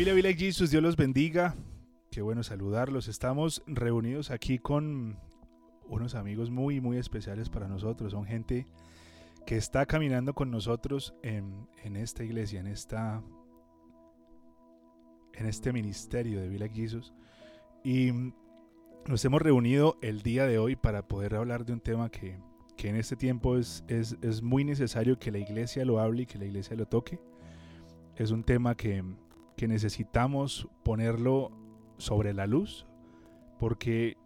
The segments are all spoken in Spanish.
Familia Village Jesus, Dios los bendiga. Qué bueno saludarlos. Estamos reunidos aquí con unos amigos muy, muy especiales para nosotros. Son gente que está caminando con nosotros en, en esta iglesia, en, esta, en este ministerio de Village Jesus. Y nos hemos reunido el día de hoy para poder hablar de un tema que, que en este tiempo es, es, es muy necesario que la iglesia lo hable y que la iglesia lo toque. Es un tema que que necesitamos ponerlo sobre la luz, porque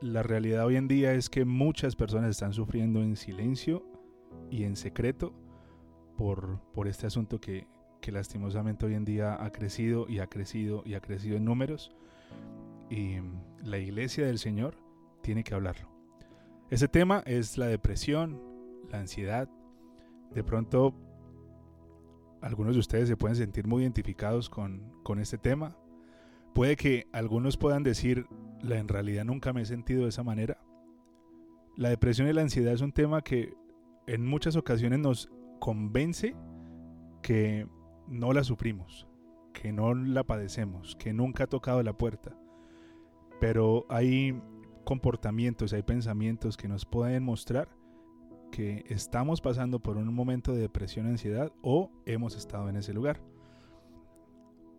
la realidad hoy en día es que muchas personas están sufriendo en silencio y en secreto por, por este asunto que, que lastimosamente hoy en día ha crecido y ha crecido y ha crecido en números. Y la iglesia del Señor tiene que hablarlo. Ese tema es la depresión, la ansiedad. De pronto algunos de ustedes se pueden sentir muy identificados con, con este tema. Puede que algunos puedan decir, la, en realidad nunca me he sentido de esa manera. La depresión y la ansiedad es un tema que en muchas ocasiones nos convence que no la sufrimos, que no la padecemos, que nunca ha tocado la puerta. Pero hay comportamientos, hay pensamientos que nos pueden mostrar que estamos pasando por un momento de depresión ansiedad o hemos estado en ese lugar.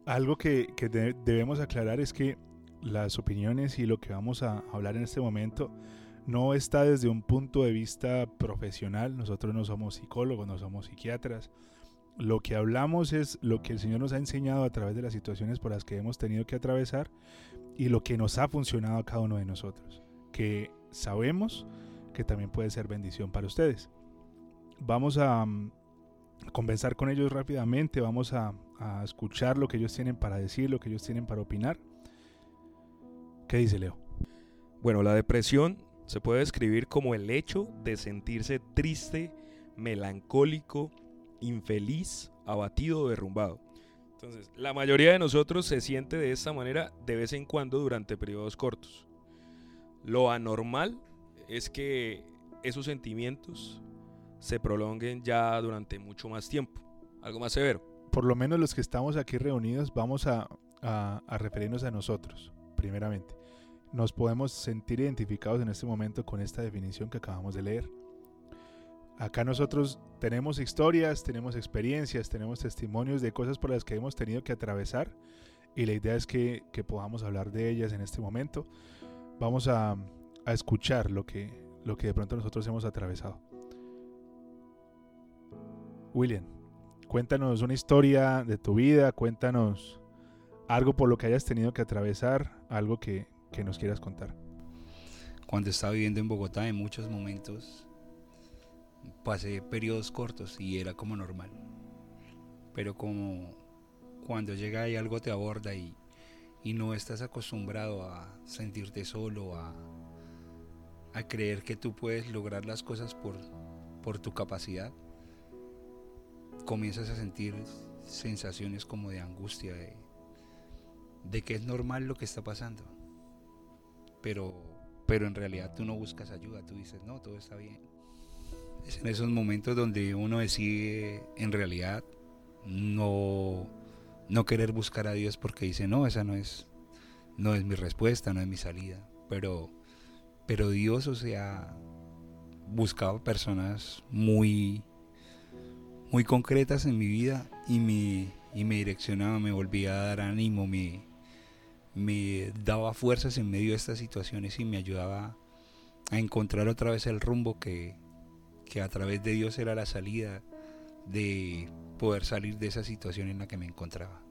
Algo que, debemos aclarar es que las opiniones y lo que vamos a hablar en este momento no está desde un punto de vista profesional. Nosotros no somos psicólogos, no somos psiquiatras. Lo que hablamos es lo que el Señor nos ha enseñado a través de las situaciones por las que hemos tenido que atravesar y lo que nos ha funcionado a cada uno de nosotros. Que sabemos que también puede ser bendición para ustedes. Vamos a, mm, conversar con ellos rápidamente, vamos a, escuchar lo que ellos tienen para decir, lo que ellos tienen para opinar. ¿Qué dice Leo? Bueno, la depresión se puede describir como el hecho de sentirse triste, melancólico, infeliz, abatido o derrumbado. Entonces, la mayoría de nosotros se siente de esta manera de vez en cuando durante periodos cortos. Lo anormal es que esos sentimientos se prolonguen ya durante mucho más tiempo, algo más severo. Por lo menos los que estamos aquí reunidos vamos a, referirnos a nosotros, primeramente. Nos podemos sentir identificados en este momento con esta definición que acabamos de leer. Acá nosotros tenemos historias, tenemos experiencias, tenemos testimonios de cosas por las que hemos tenido que atravesar y la idea es que podamos hablar de ellas en este momento. Vamos a, a escuchar lo que, lo que de pronto nosotros hemos atravesado. William, cuéntanos una historia de tu vida, cuéntanos algo por lo que hayas tenido que atravesar, algo que, que nos quieras contar. Cuando estaba viviendo en Bogotá, en muchos momentos pasé periodos cortos y era como normal. Pero como cuando llega y algo te aborda y, y no estás acostumbrado a sentirte solo, a, a creer que tú puedes lograr las cosas por, por tu capacidad, comienzas a sentir sensaciones como de angustia, de, de que es normal lo que está pasando. Pero, pero en realidad tú no buscas ayuda, tú dices, no, todo está bien. Es en esos momentos donde uno decide en realidad no, no querer buscar a Dios porque dice, no, esa no es, no es mi respuesta, no es mi salida. Pero pero Dios, o sea, buscaba personas muy, muy concretas en mi vida y me, y me direccionaba, me volvía a dar ánimo, me, me daba fuerzas en medio de estas situaciones y me ayudaba a encontrar otra vez el rumbo que, que a través de Dios era la salida de poder salir de esa situación en la que me encontraba.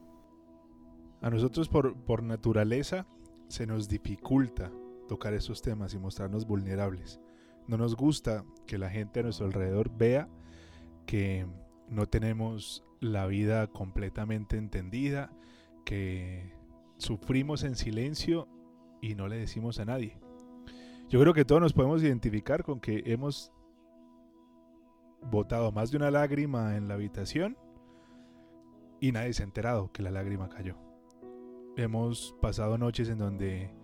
A nosotros por, por naturaleza se nos dificulta tocar esos temas y mostrarnos vulnerables. No nos gusta que la gente a nuestro alrededor vea que no tenemos la vida completamente entendida, que sufrimos en silencio y no le decimos a nadie. Yo creo que todos nos podemos identificar con que hemos botado más de una lágrima en la habitación y nadie se ha enterado que la lágrima cayó. Hemos pasado noches en donde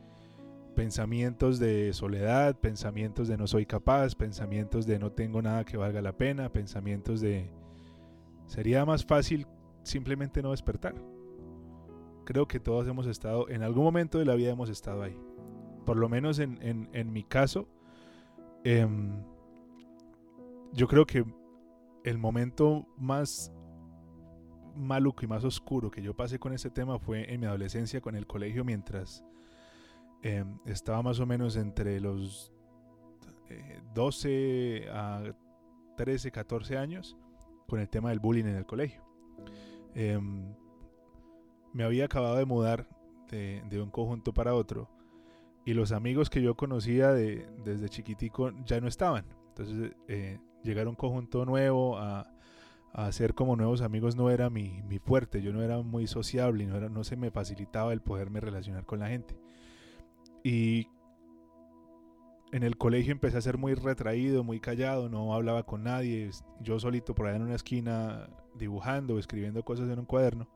pensamientos de soledad, pensamientos de no soy capaz, pensamientos de no tengo nada que valga la pena, pensamientos de sería más fácil simplemente no despertar. creo que todos hemos estado, en algún momento de la vida hemos estado ahí. Por lo menos en, en, en mi caso, em, yo creo que el momento más maluco y más oscuro que yo pasé con este tema fue en mi adolescencia con el colegio mientras em, estaba más o menos entre los 12 eh, a 13, 14 años con el tema del bullying en el colegio. Em, me había acabado de mudar de, un conjunto para otro y los amigos que yo conocía de, desde chiquitico ya no estaban. Entonces eh, llegar a un conjunto nuevo, a, hacer como nuevos amigos no era mi, fuerte, yo no era muy sociable y no, era, no se me facilitaba el poderme relacionar con la gente. Y en el colegio empecé a ser muy retraído, muy callado, no hablaba con nadie, yo solito por allá en una esquina dibujando escribiendo cosas en un cuaderno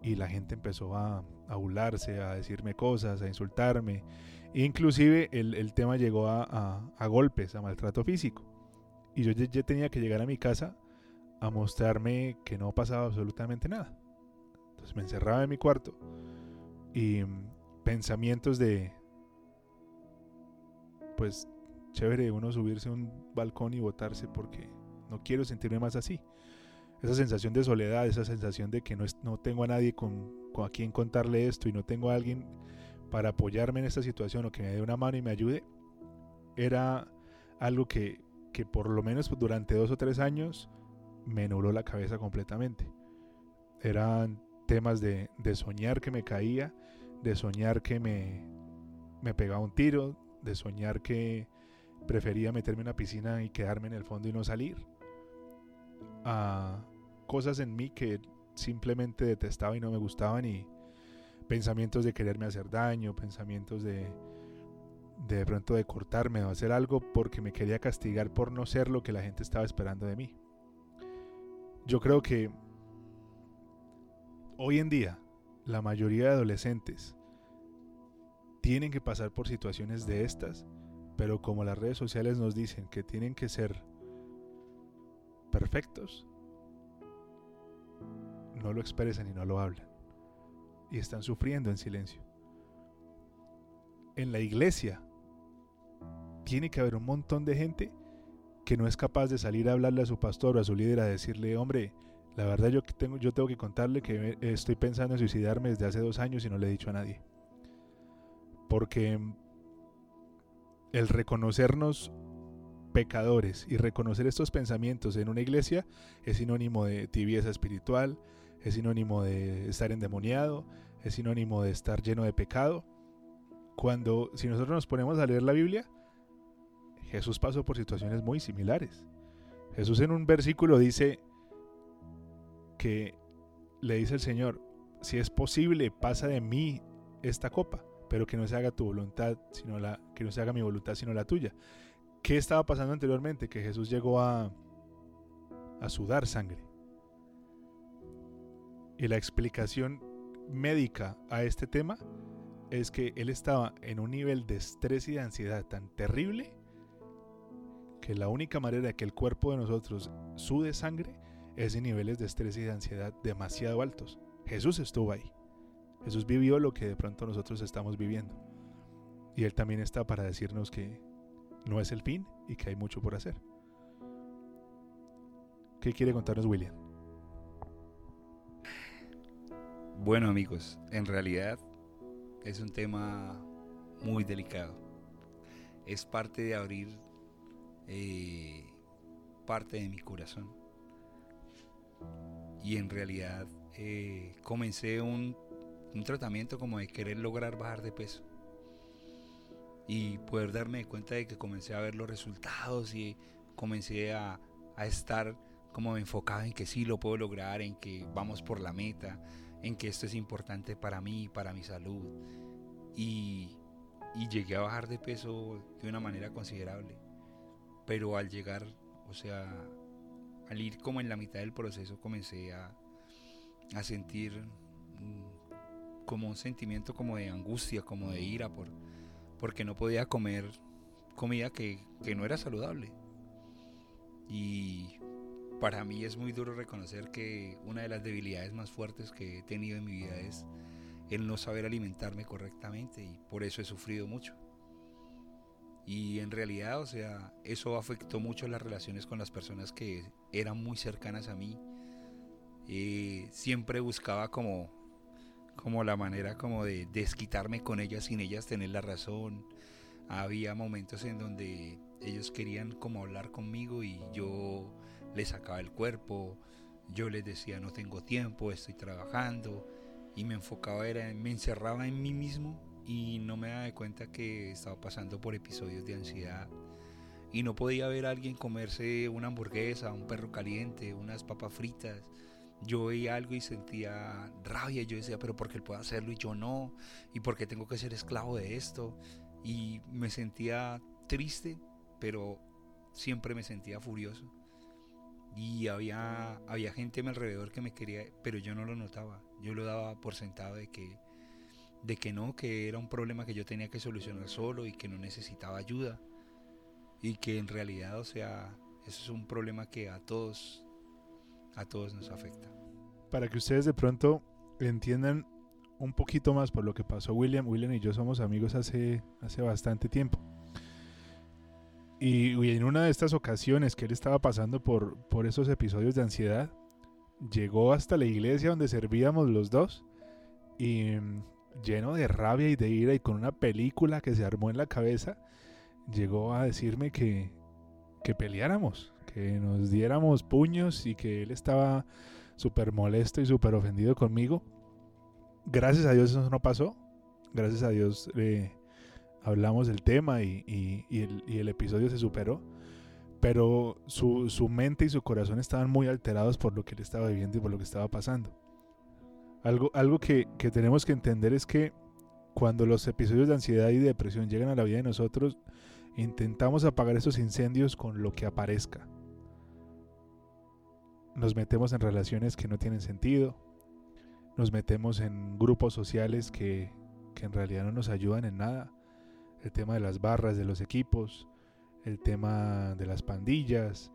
y la gente empezó a, a burlarse, a decirme cosas, a insultarme. Inclusive el, tema llegó a, a, golpes, a maltrato físico. Y yo ya, tenía que llegar a mi casa a mostrarme que no pasaba absolutamente nada. Entonces me encerraba en mi cuarto y mm, pensamientos de, pues, chévere uno subirse a un balcón y botarse porque no quiero sentirme más así. Esa sensación de soledad, esa sensación de que no, no tengo a nadie con, con, a quien contarle esto y no tengo a alguien para apoyarme en esta situación o que me dé una mano y me ayude, era algo que que por lo menos durante dos o tres años me nubló la cabeza completamente. Eran temas de, soñar que me caía, de soñar que me, me pegaba un tiro, de soñar que prefería meterme en una piscina y quedarme en el fondo y no salir. A cosas en mí que simplemente detestaba y no me gustaban y pensamientos de quererme hacer daño, pensamientos de, de pronto de cortarme o hacer algo porque me quería castigar por no ser lo que la gente estaba esperando de mí. Yo creo que hoy en día la mayoría de adolescentes tienen que pasar por situaciones de estas, pero como las redes sociales nos dicen que tienen que ser perfectos, no lo expresan y no lo hablan. Y están sufriendo en silencio. En la iglesia tiene que haber un montón de gente que no es capaz de salir a hablarle a su pastor o a su líder a decirle, hombre, la verdad yo tengo, yo tengo que contarle que estoy pensando en suicidarme desde hace dos años y no le he dicho a nadie. Porque el reconocernos pecadores y reconocer estos pensamientos en una iglesia es sinónimo de tibieza espiritual, es sinónimo de estar endemoniado, es sinónimo de estar lleno de pecado. Cuando si nosotros nos ponemos a leer la Biblia, Jesús pasó por situaciones muy similares. Jesús en un versículo dice que le dice el Señor, si es posible, pasa de mí esta copa, pero que no se haga tu voluntad, sino la que no se haga mi voluntad, sino la tuya. ¿Qué estaba pasando anteriormente? Que Jesús llegó a a sudar sangre. Y la explicación médica a este tema es que él estaba en un nivel de estrés y de ansiedad tan terrible que la única manera de que el cuerpo de nosotros sude sangre es en niveles de estrés y de ansiedad demasiado altos. Jesús estuvo ahí. Jesús vivió lo que de pronto nosotros estamos viviendo. Y Él también está para decirnos que no es el fin y que hay mucho por hacer. ¿Qué quiere contarnos William? Bueno amigos, en realidad es un tema muy delicado. Es parte de abrir eh, parte de mi corazón. Y en realidad eh, comencé un, tratamiento como de querer lograr bajar de peso. Y poder darme cuenta de que comencé a ver los resultados y comencé a, a estar como enfocado en que sí lo puedo lograr, en que vamos por la meta, en que esto es importante para mí, para mi salud. Y, y llegué a bajar de peso de una manera considerable pero al llegar, o sea, al ir como en la mitad del proceso comencé a, sentir como un sentimiento como de angustia, como de ira, por, porque no podía comer comida que, que no era saludable. Y para mí es muy duro reconocer que una de las debilidades más fuertes que he tenido en mi vida es el no saber alimentarme correctamente y por eso he sufrido mucho. Y en realidad, o sea, eso afectó mucho las relaciones con las personas que eran muy cercanas a mí. Eh, siempre buscaba como, como la manera como de desquitarme con ellas sin ellas tener la razón. Había momentos en donde ellos querían como hablar conmigo y yo les sacaba el cuerpo, yo les decía no tengo tiempo, estoy trabajando y me enfocaba, era, me encerraba en mí mismo y no me daba cuenta que estaba pasando por episodios de ansiedad y no podía ver a alguien comerse una hamburguesa, un perro caliente, unas papas fritas. Yo veía algo y sentía rabia. Yo decía, pero ¿por qué él puede hacerlo y yo no? ¿Y por qué tengo que ser esclavo de esto? Y me sentía triste, pero siempre me sentía furioso. Y había, había gente a mi alrededor que me quería, pero yo no lo notaba. Yo lo daba por sentado de que, de que no, que era un problema que yo tenía que solucionar solo y que no necesitaba ayuda. Y que en realidad, o sea, eso es un problema que a todos, a todos nos afecta. Para que ustedes de pronto entiendan un poquito más por lo que pasó William, William y yo somos amigos hace, hace bastante tiempo. Y, en una de estas ocasiones que él estaba pasando por, por esos episodios de ansiedad, llegó hasta la iglesia donde servíamos los dos y mm, lleno de rabia y de ira y con una película que se armó en la cabeza, llegó a decirme que, que peleáramos, que nos diéramos puños y que él estaba súper molesto y súper ofendido conmigo. Gracias a Dios eso no pasó. Gracias a Dios eh, hablamos del tema y, el, episodio se superó, pero su, mente y su corazón estaban muy alterados por lo que él estaba viviendo y por lo que estaba pasando. Algo, algo que, que tenemos que entender es que cuando los episodios de ansiedad y depresión llegan a la vida de nosotros, intentamos apagar esos incendios con lo que aparezca. Nos metemos en relaciones que no tienen sentido, nos metemos en grupos sociales que, que en realidad no nos ayudan en nada el tema de las barras de los equipos, el tema de las pandillas,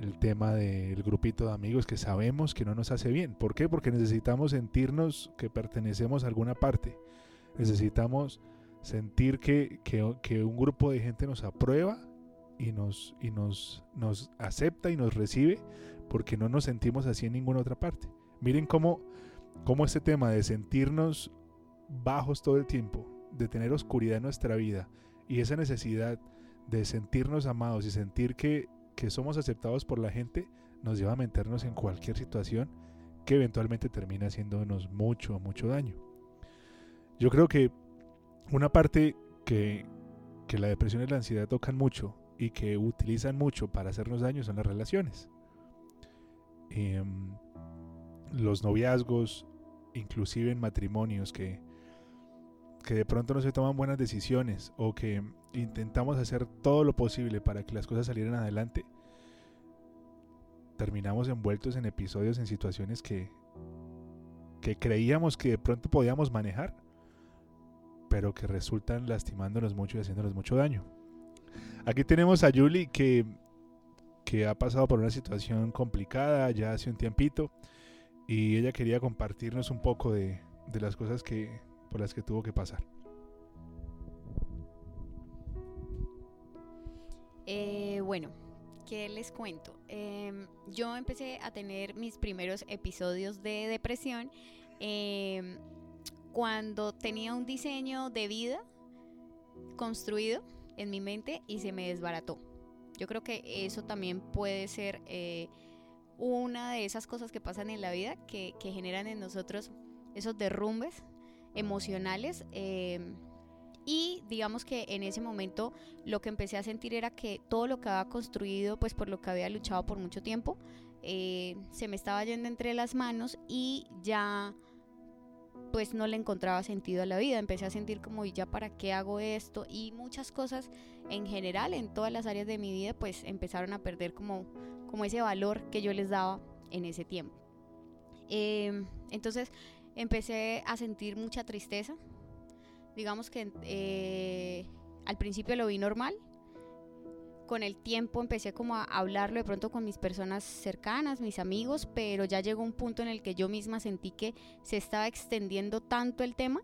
el tema del grupito de amigos que sabemos que no nos hace bien. ¿Por qué? Porque necesitamos sentirnos que pertenecemos a alguna parte. Necesitamos sentir que, un grupo de gente nos aprueba y, nos, y nos, nos acepta y nos recibe porque no nos sentimos así en ninguna otra parte. Miren cómo, cómo este tema de sentirnos bajos todo el tiempo, de tener oscuridad en nuestra vida y esa necesidad de sentirnos amados y sentir que, somos aceptados por la gente nos lleva a meternos en cualquier situación que eventualmente termina haciéndonos mucho, mucho daño. Yo creo que una parte que, la depresión y la ansiedad tocan mucho y que utilizan mucho para hacernos daño son las relaciones. Em, los noviazgos, inclusive en matrimonios que, que de pronto no se toman buenas decisiones o que intentamos hacer todo lo posible para que las cosas salieran adelante, terminamos envueltos en episodios, en situaciones que, que creíamos que de pronto podíamos manejar, pero que resultan lastimándonos mucho y haciéndonos mucho daño. Aquí tenemos a Julie que, que ha pasado por una situación complicada ya hace un tiempito y ella quería compartirnos un poco de, de las cosas que, por las que tuvo que pasar. Eh, bueno, ¿qué les cuento? Em, yo empecé a tener mis primeros episodios de depresión em, cuando tenía un diseño de vida construido en mi mente y se me desbarató. Yo creo que eso también puede ser eh, una de esas cosas que pasan en la vida que, generan en nosotros esos derrumbes emocionales. Em, y digamos que en ese momento lo que empecé a sentir era que todo lo que había construido, pues por lo que había luchado por mucho tiempo, eh, se me estaba yendo entre las manos y ya pues no le encontraba sentido a la vida. Empecé a sentir como, ¿y ya para qué hago esto? Y muchas cosas en general, en todas las áreas de mi vida, pues empezaron a perder como, como ese valor que yo les daba en ese tiempo. Em, entonces empecé a sentir mucha tristeza. Digamos que eh, al principio lo vi normal. Con el tiempo empecé como a hablarlo de pronto con mis personas cercanas, mis amigos, pero ya llegó un punto en el que yo misma sentí que se estaba extendiendo tanto el tema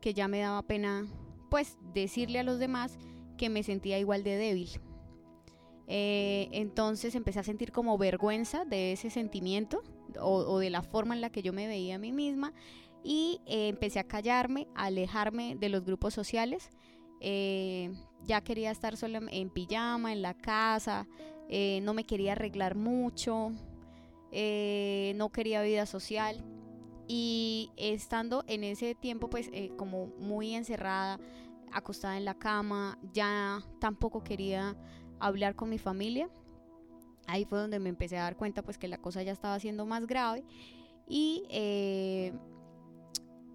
que ya me daba pena pues decirle a los demás que me sentía igual de débil. Eh, entonces empecé a sentir como vergüenza de ese sentimiento o, de la forma en la que yo me veía a mí misma y eh, empecé a callarme, a alejarme de los grupos sociales. Eh, ya quería estar sola en pijama, en la casa, no me quería arreglar mucho, no quería vida social. Y estando en ese tiempo pues como muy encerrada, acostada en la cama, ya tampoco quería hablar con mi familia. Ahí fue donde me empecé a dar cuenta pues que la cosa ya estaba siendo más grave y eh,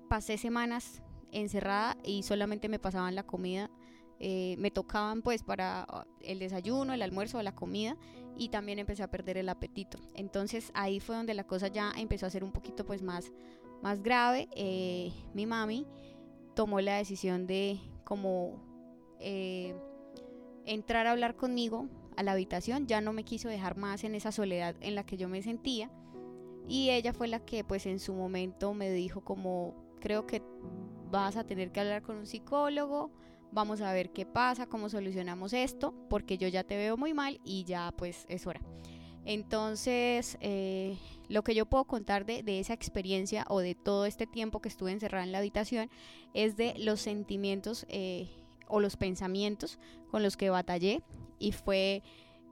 pasé semanas encerrada y solamente me pasaban la comida. Eh, me tocaban pues para ah, el desayuno, el almuerzo, la comida y también empecé a perder el apetito. Entonces ahí fue donde la cosa ya empezó a ser un poquito pues más, más grave. Eh, mi mami tomó la decisión de como entrar a hablar conmigo a la habitación, ya no me quiso dejar más en esa soledad en la que yo me sentía y ella fue la que pues en su momento me dijo como creo que vas a tener que hablar con un psicólogo, vamos a ver qué pasa, cómo solucionamos esto, porque yo ya te veo muy mal y ya pues es hora. Entonces, eh, lo que yo puedo contar de, esa experiencia o de todo este tiempo que estuve encerrada en la habitación es de los sentimientos eh, o los pensamientos con los que batallé y fue,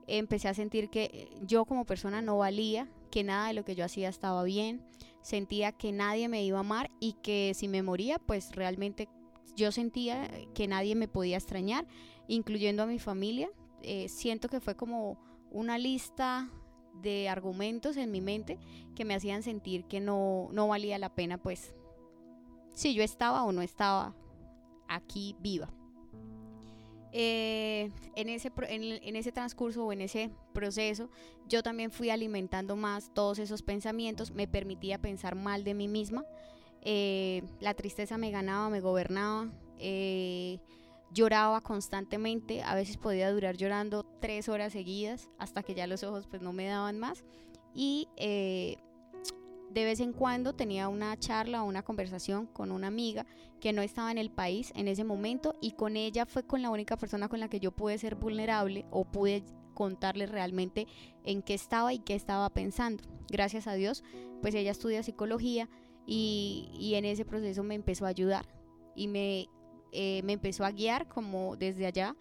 empecé a sentir que yo como persona no valía, que nada de lo que yo hacía estaba bien, sentía que nadie me iba a amar y que si me moría, pues realmente yo sentía que nadie me podía extrañar, incluyendo a mi familia. Eh, siento que fue como una lista de argumentos en mi mente que me hacían sentir que no, no valía la pena, pues, si yo estaba o no estaba aquí viva. Eh, en, ese, en, ese transcurso o en ese proceso, yo también fui alimentando más todos esos pensamientos, me permitía pensar mal de mí misma, eh, la tristeza me ganaba, me gobernaba, eh, lloraba constantemente, a veces podía durar llorando tres horas seguidas hasta que ya los ojos pues no me daban más y de vez en cuando tenía una charla o una conversación con una amiga que no estaba en el país en ese momento y con ella fue con la única persona con la que yo pude ser vulnerable o pude contarle realmente en qué estaba y qué estaba pensando. Gracias a Dios, pues ella estudia psicología y, en ese proceso me empezó a ayudar y me, eh, me empezó a guiar como desde allá.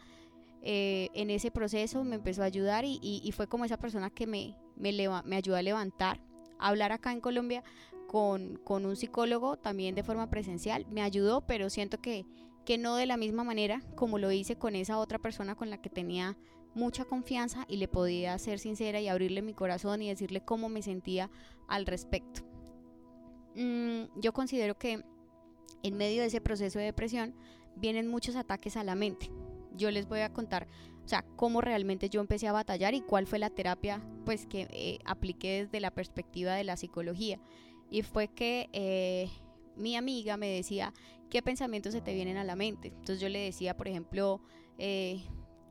Eh, en ese proceso me empezó a ayudar y, fue como esa persona que me, me, me ayudó a levantar hablar acá en Colombia con, un psicólogo también de forma presencial me ayudó, pero siento que, que no de la misma manera como lo hice con esa otra persona con la que tenía mucha confianza y le podía ser sincera y abrirle mi corazón y decirle cómo me sentía al respecto. Mm, yo considero que en medio de ese proceso de depresión vienen muchos ataques a la mente. Yo les voy a contar o sea, cómo realmente yo empecé a batallar y cuál fue la terapia pues que eh, apliqué desde la perspectiva de la psicología. Y fue que eh, mi amiga me decía, ¿qué pensamientos se te vienen a la mente? Entonces yo le decía, por ejemplo, eh,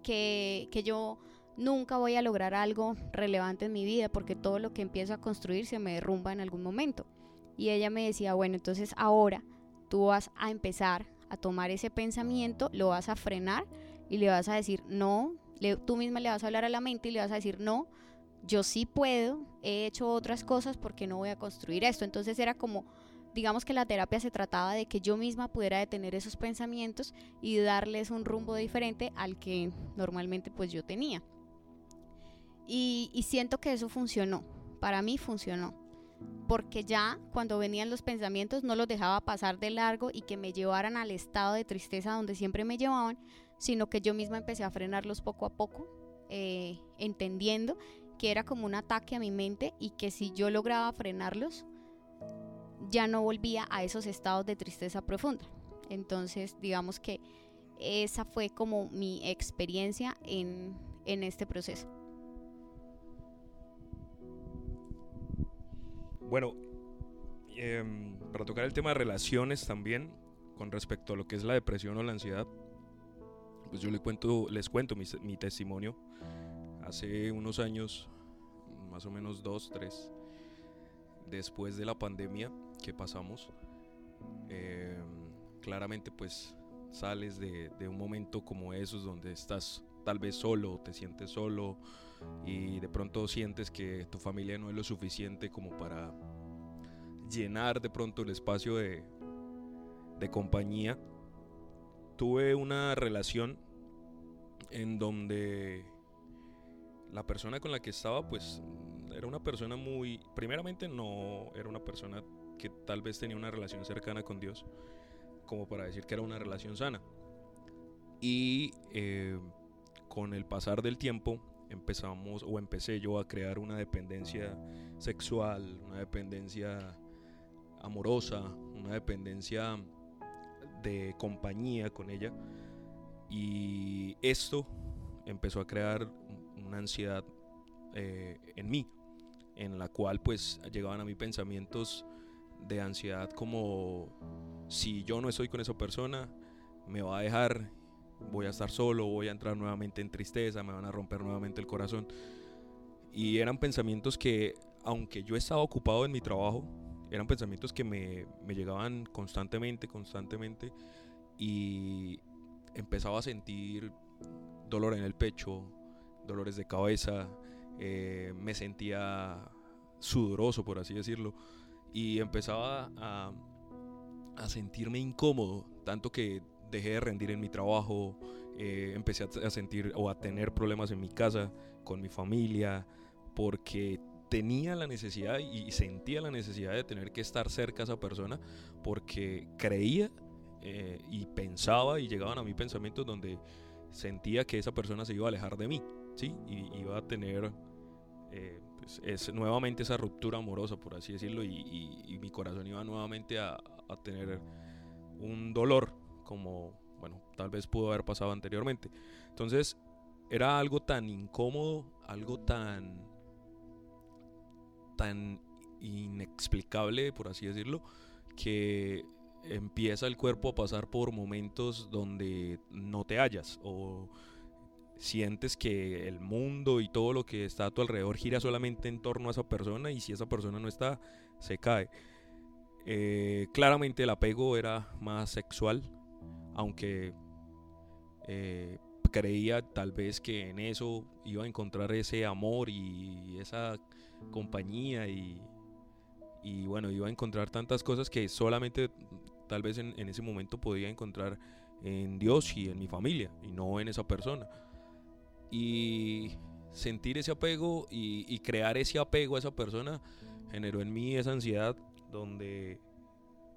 que, que yo nunca voy a lograr algo relevante en mi vida porque todo lo que empiezo a construir se me derrumba en algún momento. Y ella me decía, bueno, entonces ahora tú vas a empezar a tomar ese pensamiento, lo vas a frenar y le vas a decir no, tú misma le vas a hablar a la mente y le vas a decir no, yo sí puedo, he hecho otras cosas porque no voy a construir esto. Entonces era como, digamos que la terapia se trataba de que yo misma pudiera detener esos pensamientos y darles un rumbo diferente al que normalmente pues yo tenía. Y, y siento que eso funcionó, para mí funcionó porque ya cuando venían los pensamientos no los dejaba pasar de largo y que me llevaran al estado de tristeza donde siempre me llevaban, sino que yo misma empecé a frenarlos poco a poco, eh, entendiendo que era como un ataque a mi mente y que si yo lograba frenarlos, ya no volvía a esos estados de tristeza profunda. Entonces, digamos que esa fue como mi experiencia en, este proceso. Bueno, em, para tocar el tema de relaciones también, con respecto a lo que es la depresión o la ansiedad, pues yo les cuento, les cuento mi, testimonio. Hace unos años, más o menos dos, tres, después de la pandemia que pasamos, eh, claramente pues sales de, de, un momento como esos donde estás tal vez solo, te sientes solo y de pronto sientes que tu familia no es lo suficiente como para llenar de pronto el espacio de, de compañía. Tuve una relación en donde la persona con la que estaba pues era una persona muy, primeramente no era una persona que tal vez tenía una relación cercana con Dios, como para decir que era una relación sana. Y eh, con el pasar del tiempo empezamos o empecé yo a crear una dependencia sexual, una dependencia amorosa, una dependencia de compañía con ella. Y esto empezó a crear una ansiedad eh, en mí, en la cual pues llegaban a mí pensamientos de ansiedad como si yo no estoy con esa persona, me va a dejar, voy a estar solo, voy a entrar nuevamente en tristeza, me van a romper nuevamente el corazón. Y eran pensamientos que, aunque yo estaba ocupado en mi trabajo, eran pensamientos que me, me llegaban constantemente, constantemente, y empezaba a sentir dolor en el pecho, dolores de cabeza, eh, me sentía sudoroso, por así decirlo, y empezaba a, a, sentirme incómodo, tanto que dejé de rendir en mi trabajo, eh, empecé a, sentir o a tener problemas en mi casa, con mi familia, porque tenía la necesidad y sentía la necesidad de tener que estar cerca a esa persona, porque creía eh, y pensaba y llegaban a mí pensamientos donde sentía que esa persona se iba a alejar de mí, ¿sí? Y iba a tener eh, pues, es, nuevamente esa ruptura amorosa, por así decirlo, y, mi corazón iba nuevamente a, a, tener un dolor como, bueno, tal vez pudo haber pasado anteriormente. Entonces, era algo tan incómodo, algo tan, tan inexplicable, por así decirlo, que empieza el cuerpo a pasar por momentos donde no te hallas o sientes que el mundo y todo lo que está a tu alrededor gira solamente en torno a esa persona y si esa persona no está, se cae. Eh, claramente el apego era más sexual, aunque eh, creía tal vez que en eso iba a encontrar ese amor y esa compañía y, y bueno, iba a encontrar tantas cosas que solamente tal vez en, ese momento podía encontrar en Dios y en mi familia y no en esa persona. Y sentir ese apego y, crear ese apego a esa persona generó en mí esa ansiedad donde,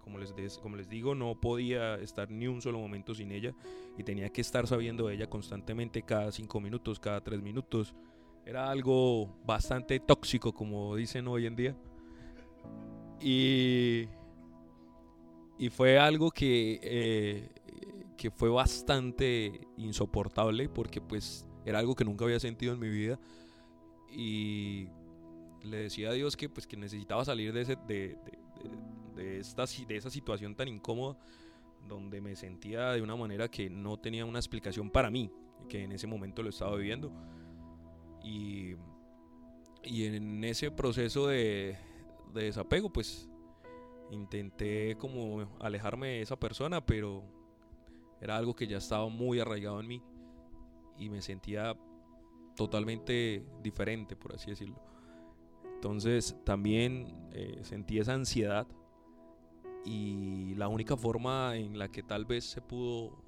como les, como les digo, no podía estar ni un solo momento sin ella y tenía que estar sabiendo de ella constantemente cada cinco minutos, cada tres minutos. Era algo bastante tóxico, como dicen hoy en día. Y y fue algo que, eh, que fue bastante insoportable porque pues era algo que nunca había sentido en mi vida. Y le decía a Dios que pues que necesitaba salir de, ese, de, esta, de esa situación tan incómoda donde me sentía de una manera que no tenía una explicación para mí, que en ese momento lo estaba viviendo. Y, y en ese proceso de, de desapego, pues intenté como alejarme de esa persona, pero era algo que ya estaba muy arraigado en mí y me sentía totalmente diferente, por así decirlo. Entonces también eh, sentí esa ansiedad y la única forma en la que tal vez se pudo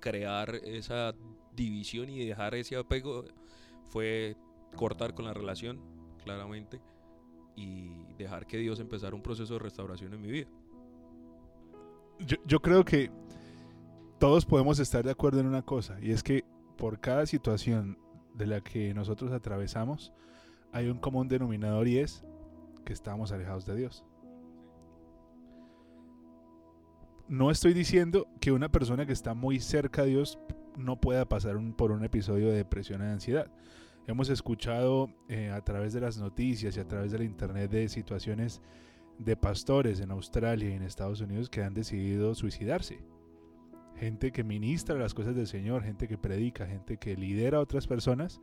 crear esa división y dejar ese apego fue cortar con la relación, claramente y dejar que Dios empezara un proceso de restauración en mi vida. Yo, yo creo que todos podemos estar de acuerdo en una cosa, y es que por cada situación de la que nosotros atravesamos, hay un común denominador y es que estamos alejados de Dios. No estoy diciendo que una persona que está muy cerca de Dios no pueda pasar por un episodio de depresión o de ansiedad. Hemos escuchado eh, a través de las noticias y a través de internet de situaciones de pastores en Australia y en Estados Unidos que han decidido suicidarse. gente que ministra las cosas del Señor, gente que predica, gente que lidera a otras personas,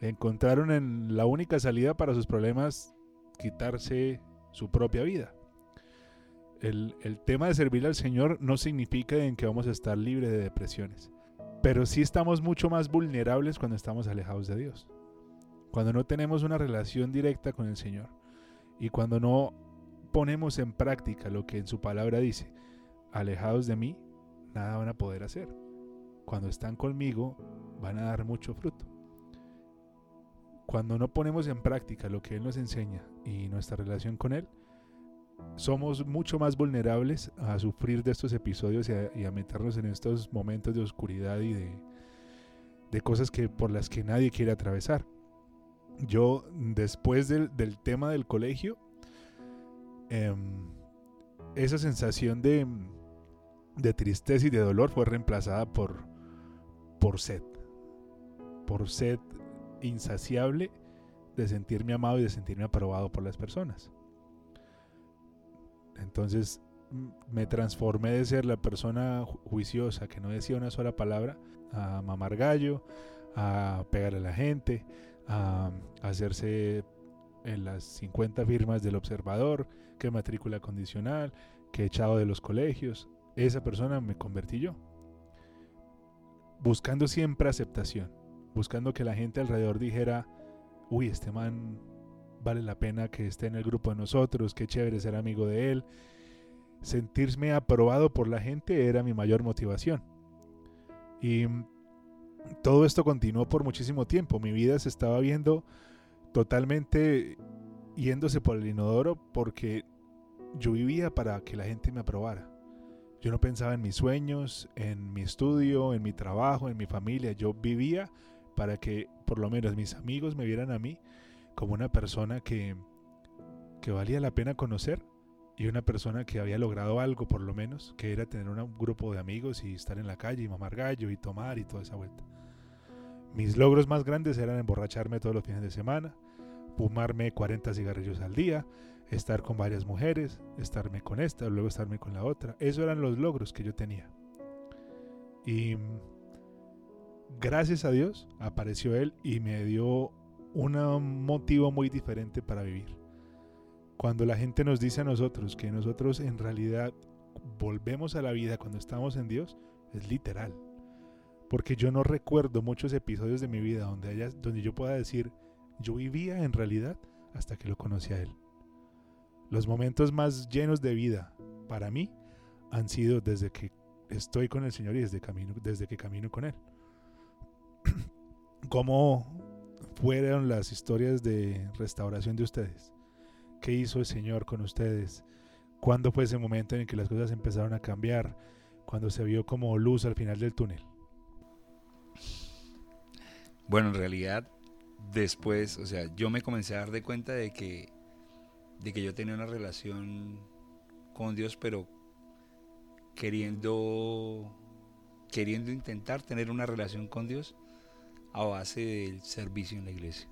encontraron en la única salida para sus problemas quitarse su propia vida. El, tema de servir al Señor no significa en que vamos a estar libres de depresiones, pero sí estamos mucho más vulnerables cuando estamos alejados de Dios, cuando no tenemos una relación directa con el Señor y cuando no ponemos en práctica lo que en su palabra dice, alejados de mí, nada van a poder hacer. Cuando están conmigo, van a dar mucho fruto. Cuando no ponemos en práctica lo que Él nos enseña y nuestra relación con Él, somos mucho más vulnerables a sufrir de estos episodios y a, meternos en estos momentos de oscuridad y de, cosas que, por las que nadie quiere atravesar. Yo, después del, del tema del colegio, Em, esa sensación de, de, tristeza y de dolor fue reemplazada por, por sed. Por sed insaciable de sentirme amado y de sentirme aprobado por las personas. Entonces me transformé de ser la persona juiciosa que no decía una sola palabra a mamar gallo, a pegar a la gente, a hacerse en las 50 firmas del observador, que matrícula condicional, que echado de los colegios. Esa persona me convertí yo. Buscando siempre aceptación, buscando que la gente alrededor dijera, uy, este man vale la pena que esté en el grupo de nosotros, qué chévere ser amigo de él. Sentirme aprobado por la gente era mi mayor motivación. Y todo esto continuó por muchísimo tiempo. Mi vida se estaba viendo totalmente yéndose por el inodoro porque yo vivía para que la gente me aprobara. Yo no pensaba en mis sueños, en mi estudio, en mi trabajo, en mi familia. Yo vivía para que por lo menos mis amigos me vieran a mí como una persona que, que valía la pena conocer y una persona que había logrado algo por lo menos, que era tener un grupo de amigos y estar en la calle y mamar gallo y tomar y toda esa vuelta. Mis logros más grandes eran emborracharme todos los fines de semana, fumarme 40 cigarrillos al día, estar con varias mujeres, estarme con esta, luego estarme con la otra. Esos eran los logros que yo tenía. Y gracias a Dios apareció Él y me dio un motivo muy diferente para vivir. Cuando la gente nos dice a nosotros que nosotros en realidad volvemos a la vida cuando estamos en Dios, es literal. Porque yo no recuerdo muchos episodios de mi vida donde, haya, donde yo pueda decir, yo vivía en realidad hasta que lo conocí a Él. Los momentos más llenos de vida para mí han sido desde que estoy con el Señor y desde, camino, desde que camino con Él. ¿Cómo fueron las historias de restauración de ustedes? ¿Qué hizo el Señor con ustedes? ¿Cuándo fue ese momento en que las cosas empezaron a cambiar? Cuando se vio como luz al final del túnel. Bueno, en realidad después, o sea, yo me comencé a dar de cuenta de que, de que yo tenía una relación con Dios, pero queriendo, queriendo intentar tener una relación con Dios a base del servicio en la iglesia.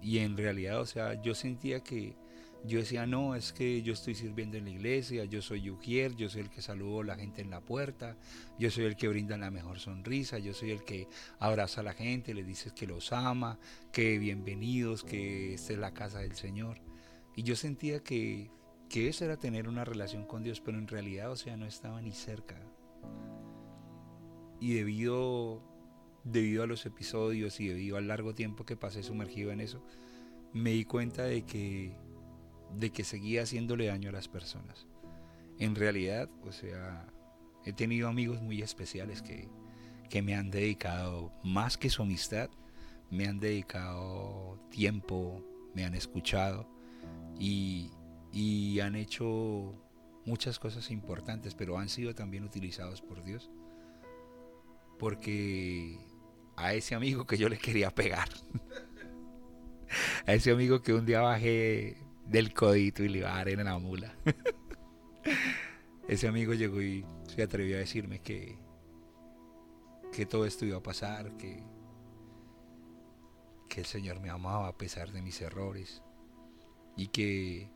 Y en realidad, o sea, yo sentía que yo decía, no, es que yo estoy sirviendo en la iglesia, yo soy Ujier, yo soy el que saludo a la gente en la puerta, yo soy el que brinda la mejor sonrisa, yo soy el que abraza a la gente, le dice que los ama, que bienvenidos, que esta es la casa del Señor. Y yo sentía que, que eso era tener una relación con Dios, pero en realidad, o sea, no estaba ni cerca. Y debido, debido a los episodios y debido al largo tiempo que pasé sumergido en eso, me di cuenta de que de que seguía haciéndole daño a las personas. En realidad, o sea, he tenido amigos muy especiales que, que me han dedicado más que su amistad, me han dedicado tiempo, me han escuchado y, y han hecho muchas cosas importantes, pero han sido también utilizados por Dios. Porque a ese amigo que yo le quería pegar, a ese amigo que un día bajé del codito y le iba a dar en la mula. Ese amigo llegó y se atrevió a decirme que, que todo esto iba a pasar, que, que el Señor me amaba a pesar de mis errores y que,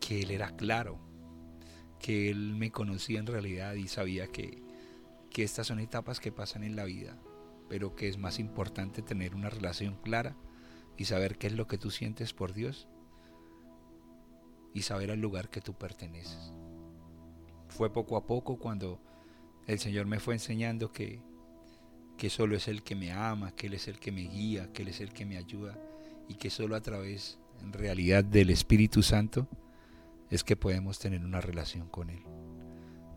que Él era claro, que Él me conocía en realidad y sabía que, que estas son etapas que pasan en la vida, pero que es más importante tener una relación clara y saber qué es lo que tú sientes por Dios y saber al lugar que tú perteneces. Fue poco a poco cuando el Señor me fue enseñando que, que solo es Él que me ama, que Él es el que me guía, que Él es el que me ayuda y que solo a través en realidad del Espíritu Santo es que podemos tener una relación con Él.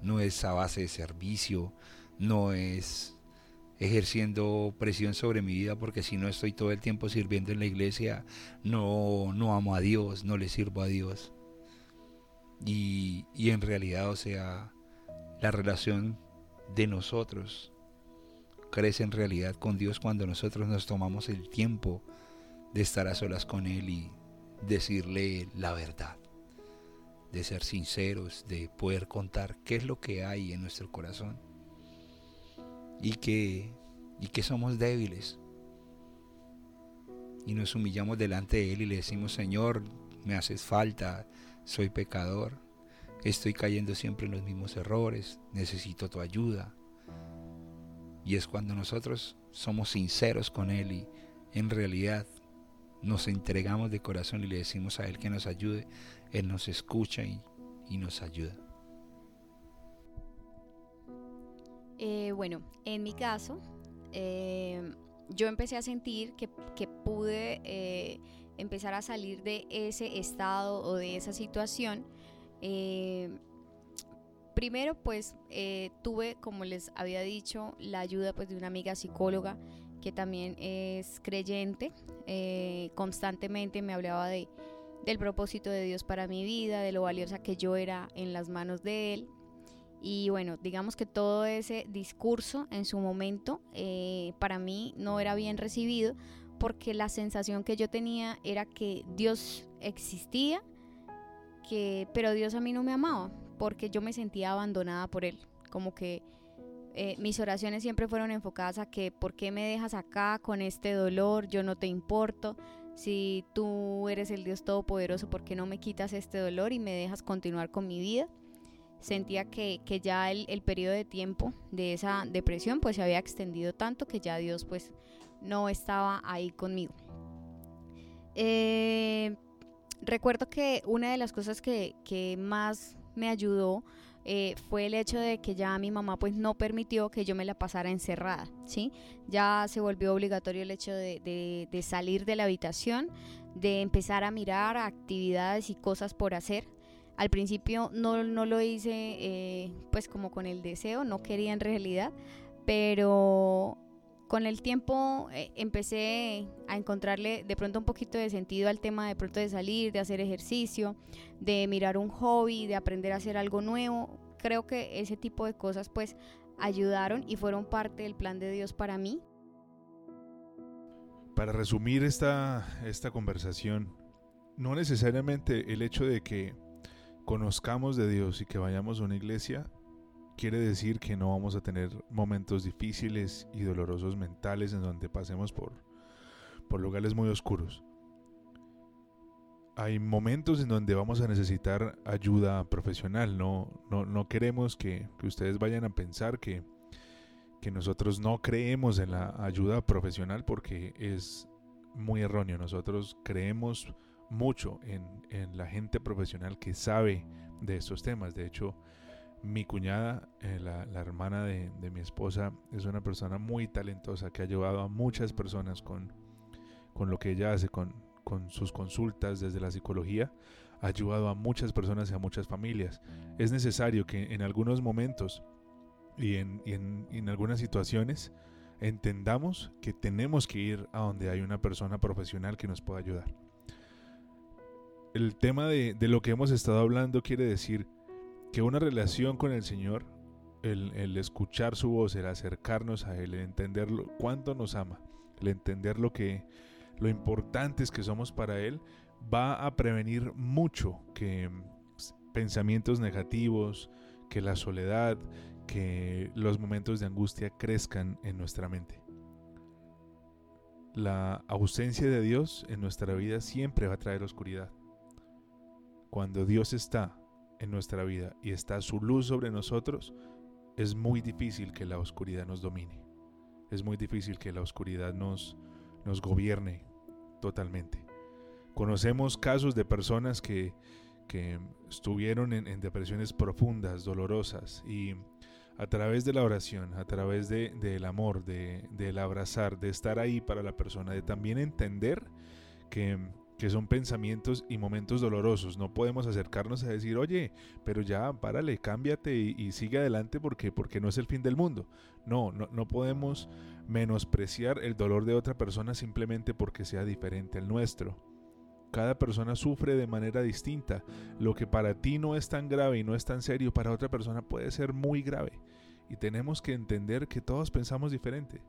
No es a base de servicio, no es ejerciendo presión sobre mi vida porque si no estoy todo el tiempo sirviendo en la iglesia, no, no amo a Dios, no le sirvo a Dios. Y, y en realidad, o sea, la relación de nosotros crece en realidad con Dios cuando nosotros nos tomamos el tiempo de estar a solas con Él y decirle la verdad, de ser sinceros, de poder contar qué es lo que hay en nuestro corazón y que, y que somos débiles. Y nos humillamos delante de Él y le decimos, Señor, me haces falta, soy pecador, estoy cayendo siempre en los mismos errores, necesito tu ayuda. Y es cuando nosotros somos sinceros con Él y en realidad nos entregamos de corazón y le decimos a Él que nos ayude, Él nos escucha y, nos ayuda. Eh, bueno, en mi caso, eh, yo empecé a sentir que, pude eh, empezar a salir de ese estado o de esa situación. primero, pues tuve, como les había dicho, la ayuda pues, de una amiga psicóloga que también es creyente. constantemente me hablaba de, del propósito de Dios para mi vida, de lo valiosa que yo era en las manos de Él. Y bueno, digamos que todo ese discurso en su momento eh, para mí no era bien recibido porque la sensación que yo tenía era que Dios existía, que, pero Dios a mí no me amaba porque yo me sentía abandonada por Él. Como que eh, mis oraciones siempre fueron enfocadas a que, ¿por qué me dejas acá con este dolor? Yo no te importo. Si tú eres el Dios Todopoderoso, ¿por qué no me quitas este dolor y me dejas continuar con mi vida? Sentía que, ya el, periodo de tiempo de esa depresión pues se había extendido tanto que ya Dios pues no estaba ahí conmigo. Eh, recuerdo que una de las cosas que, más me ayudó eh, fue el hecho de que ya mi mamá pues no permitió que yo me la pasara encerrada, ¿sí? Ya se volvió obligatorio el hecho de, de salir de la habitación, de empezar a mirar actividades y cosas por hacer, al principio no, lo hice eh, pues como con el deseo, no quería en realidad, pero con el tiempo eh, empecé a encontrarle de pronto un poquito de sentido al tema de pronto de salir, de hacer ejercicio, de mirar un hobby, de aprender a hacer algo nuevo. Creo que ese tipo de cosas pues ayudaron y fueron parte del plan de Dios para mí. Para resumir esta, esta conversación, no necesariamente el hecho de que conozcamos de Dios y que vayamos a una iglesia, quiere decir que no vamos a tener momentos difíciles y dolorosos mentales en donde pasemos por, por lugares muy oscuros. Hay momentos en donde vamos a necesitar ayuda profesional. No, no, queremos que, ustedes vayan a pensar que, que nosotros no creemos en la ayuda profesional porque es muy erróneo. Nosotros creemos mucho en, la gente profesional que sabe de estos temas. De hecho, mi cuñada, eh, la, hermana de, mi esposa, es una persona muy talentosa que ha ayudado a muchas personas con, lo que ella hace, con, sus consultas desde la psicología. Ha ayudado a muchas personas y a muchas familias. Es necesario que en algunos momentos y en algunas situaciones entendamos que tenemos que ir a donde hay una persona profesional que nos pueda ayudar el tema de, lo que hemos estado hablando quiere decir que una relación con el Señor, el, escuchar su voz, el acercarnos a Él, el entender cuánto nos ama, el entender lo que lo importantes que somos para Él, va a prevenir mucho que pues, pensamientos negativos, que la soledad, que los momentos de angustia crezcan en nuestra mente. La ausencia de Dios en nuestra vida siempre va a traer oscuridad. Cuando Dios está, en nuestra vida y está su luz sobre nosotros, es muy difícil que la oscuridad nos domine. Es muy difícil que la oscuridad nos, nos gobierne totalmente. Conocemos casos de personas que, que estuvieron en, depresiones profundas, dolorosas, y a través de la oración, a través del de, amor, de, del abrazar, de estar ahí para la persona, de también entender que que son pensamientos y momentos dolorosos. No podemos acercarnos a decir, oye, pero ya, párale, cámbiate y, sigue adelante porque, porque no es el fin del mundo. No, no, no podemos menospreciar el dolor de otra persona simplemente porque sea diferente al nuestro. Cada persona sufre de manera distinta. Lo que para ti no es tan grave y no es tan serio, para otra persona puede ser muy grave. Y tenemos que entender que todos pensamos diferente.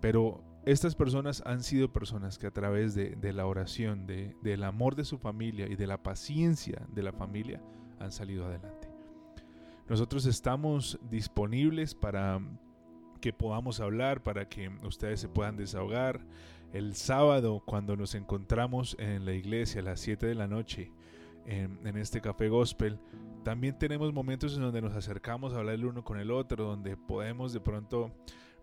Pero estas personas han sido personas que a través de, la oración, de, del amor de su familia y de la paciencia de la familia han salido adelante. Nosotros estamos disponibles para que podamos hablar, para que ustedes se puedan desahogar. El sábado, cuando nos encontramos en la iglesia a las 7 de la noche, en, en, este café gospel, también tenemos momentos en donde nos acercamos a hablar el uno con el otro, donde podemos de pronto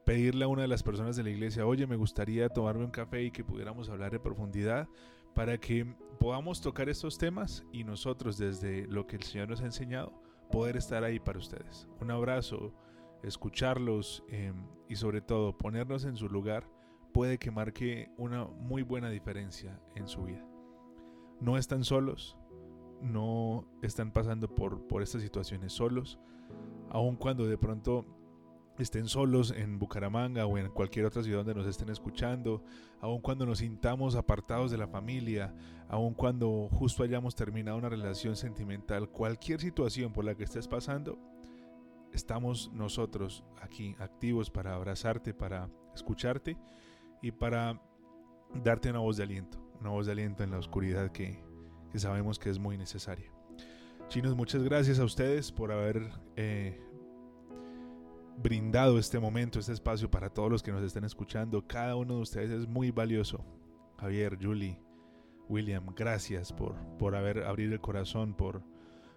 pedirle a una de las personas de la iglesia, oye, me gustaría tomarme un café y que pudiéramos hablar de profundidad para que podamos tocar estos temas y nosotros desde lo que el Señor nos ha enseñado, poder estar ahí para ustedes. Un abrazo, escucharlos em, y sobre todo ponernos en su lugar puede que marque una muy buena diferencia en su vida. No están solos, no están pasando por, por estas situaciones solos, aun cuando de pronto estén solos en Bucaramanga o en cualquier otra ciudad donde nos estén escuchando, aun cuando nos sintamos apartados de la familia, aun cuando justo hayamos terminado una relación sentimental, cualquier situación por la que estés pasando, estamos nosotros aquí activos para abrazarte, para escucharte y para darte una voz de aliento, una voz de aliento en la oscuridad que, sabemos que es muy necesaria. Chinos, muchas gracias a ustedes por haber... Eh, brindado este momento, este espacio para todos los que nos estén escuchando. Cada uno de ustedes es muy valioso. Javier, Julie, William, gracias por, por haber abrir el corazón, por,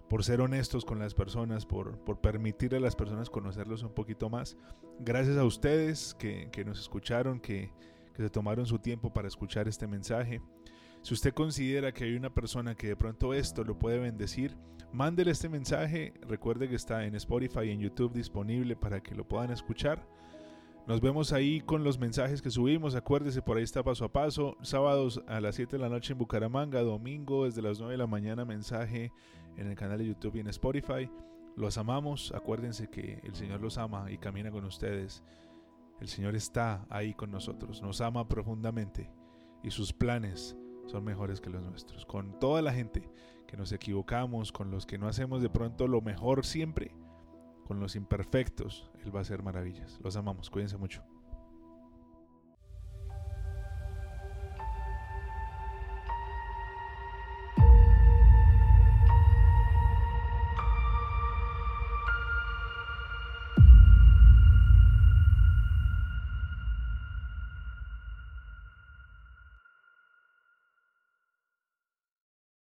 por ser honestos con las personas, por, por permitir a las personas conocerlos un poquito más. Gracias a ustedes que, que nos escucharon, que, que se tomaron su tiempo para escuchar este mensaje. Si usted considera que hay una persona que de pronto esto lo puede bendecir, mándele este mensaje. Recuerde que está en Spotify y en YouTube disponible para que lo puedan escuchar. Nos vemos ahí con los mensajes que subimos. Acuérdese, por ahí está paso a paso. Sábados a las 7 de la noche en Bucaramanga. Domingo desde las 9 de la mañana mensaje en el canal de YouTube y en Spotify. Los amamos. Acuérdense que el Señor los ama y camina con ustedes. El Señor está ahí con nosotros. Nos ama profundamente. Y sus planes son mejores que los nuestros. Con toda la gente que nos equivocamos, con los que no hacemos de pronto lo mejor siempre, con los imperfectos, Él va a hacer maravillas. Los amamos, cuídense mucho.